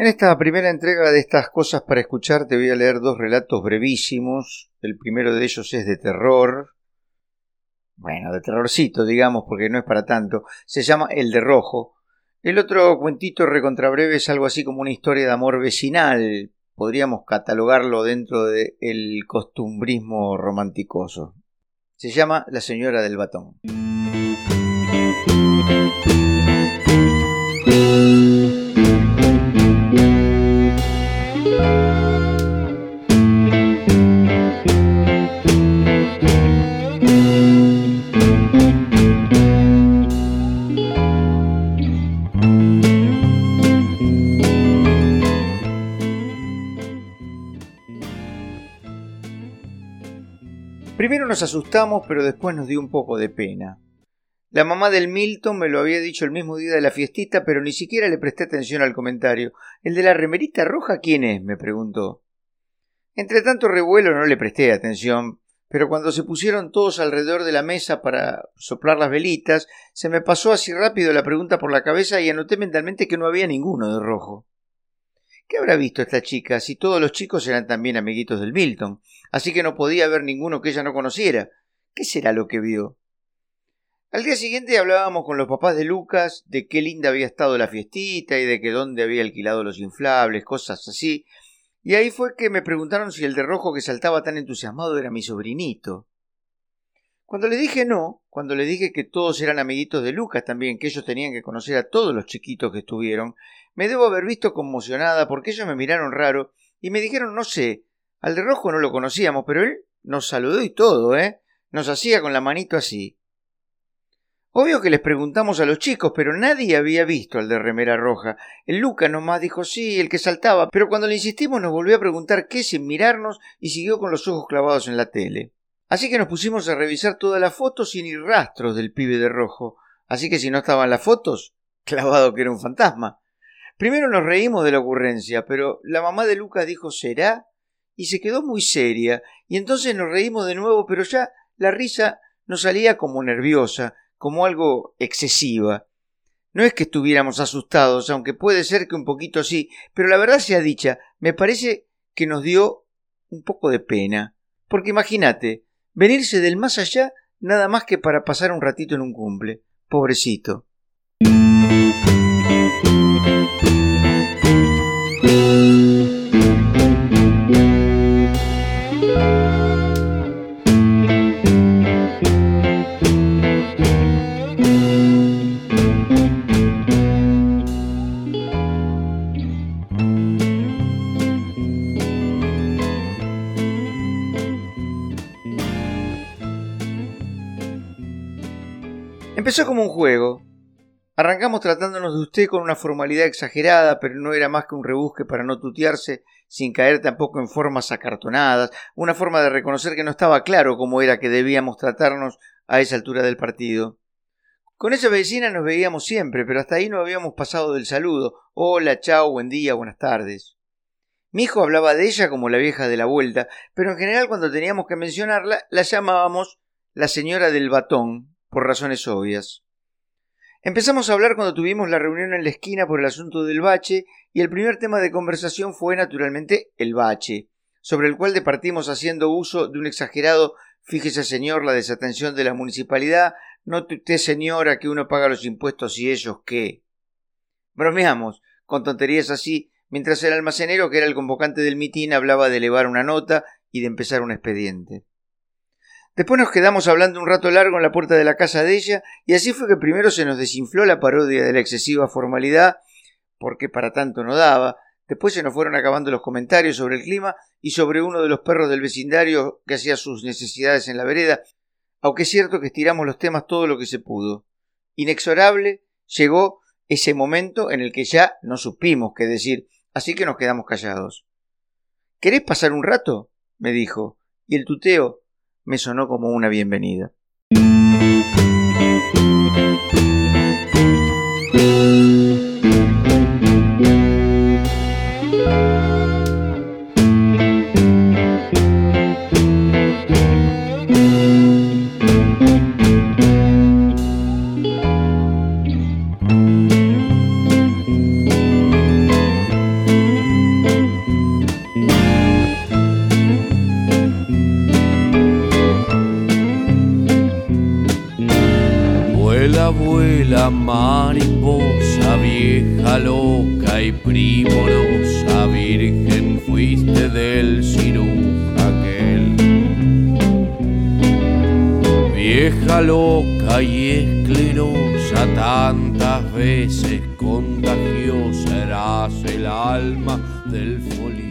En esta primera entrega de estas cosas para escuchar te voy a leer dos relatos brevísimos. El primero de ellos es de terror. Bueno, de terrorcito, digamos, porque no es para tanto. Se llama El de Rojo. El otro cuentito recontrabreve es algo así como una historia de amor vecinal. Podríamos catalogarlo dentro del costumbrismo romanticoso. Se llama La señora del batón. Primero nos asustamos, pero después nos dio un poco de pena. La mamá del Milton me lo había dicho el mismo día de la fiestita, pero ni siquiera le presté atención al comentario. ¿El de la remerita roja quién es? me preguntó. Entre tanto revuelo no le presté atención, pero cuando se pusieron todos alrededor de la mesa para soplar las velitas, se me pasó así rápido la pregunta por la cabeza y anoté mentalmente que no había ninguno de rojo. ¿Qué habrá visto esta chica si todos los chicos eran también amiguitos del Milton? Así que no podía haber ninguno que ella no conociera. ¿Qué será lo que vio? Al día siguiente hablábamos con los papás de Lucas de qué linda había estado la fiestita y de que dónde había alquilado los inflables, cosas así, y ahí fue que me preguntaron si el de rojo que saltaba tan entusiasmado era mi sobrinito. Cuando le dije no, cuando le dije que todos eran amiguitos de Lucas también, que ellos tenían que conocer a todos los chiquitos que estuvieron, me debo haber visto conmocionada porque ellos me miraron raro y me dijeron, no sé, al de rojo no lo conocíamos, pero él nos saludó y todo, ¿eh? Nos hacía con la manito así. Obvio que les preguntamos a los chicos, pero nadie había visto al de remera roja. El Lucas nomás dijo sí, el que saltaba, pero cuando le insistimos nos volvió a preguntar qué sin mirarnos y siguió con los ojos clavados en la tele. Así que nos pusimos a revisar todas las fotos sin ir rastros del pibe de rojo. Así que si no estaban las fotos, clavado que era un fantasma. Primero nos reímos de la ocurrencia, pero la mamá de Lucas dijo ¿será? y se quedó muy seria, y entonces nos reímos de nuevo, pero ya la risa nos salía como nerviosa, como algo excesiva. No es que estuviéramos asustados, aunque puede ser que un poquito sí, pero la verdad sea dicha, me parece que nos dio un poco de pena. Porque imagínate, venirse del más allá nada más que para pasar un ratito en un cumple. Pobrecito. Empezó como un juego. Arrancamos tratándonos de usted con una formalidad exagerada, pero no era más que un rebusque para no tutearse, sin caer tampoco en formas acartonadas, una forma de reconocer que no estaba claro cómo era que debíamos tratarnos a esa altura del partido. Con esa vecina nos veíamos siempre, pero hasta ahí no habíamos pasado del saludo. Hola, chao, buen día, buenas tardes. Mi hijo hablaba de ella como la vieja de la vuelta, pero en general cuando teníamos que mencionarla la llamábamos la señora del batón, por razones obvias. Empezamos a hablar cuando tuvimos la reunión en la esquina por el asunto del bache, y el primer tema de conversación fue naturalmente el bache, sobre el cual departimos haciendo uso de un exagerado fíjese señor la desatención de la municipalidad, note usted señora que uno paga los impuestos y ellos qué. Bromeamos, con tonterías así, mientras el almacenero, que era el convocante del mitin, hablaba de elevar una nota y de empezar un expediente. Después nos quedamos hablando un rato largo en la puerta de la casa de ella, y así fue que primero se nos desinfló la parodia de la excesiva formalidad, porque para tanto no daba, después se nos fueron acabando los comentarios sobre el clima y sobre uno de los perros del vecindario que hacía sus necesidades en la vereda, aunque es cierto que estiramos los temas todo lo que se pudo. Inexorable llegó ese momento en el que ya no supimos qué decir, así que nos quedamos callados. ¿Querés pasar un rato? me dijo, y el tuteo me sonó como una bienvenida. Vuela, vuela, mariposa, vieja loca y primorosa, virgen fuiste del ciruja aquel. Vieja loca y esclerosa, tantas veces contagiosa, eras el alma del Folies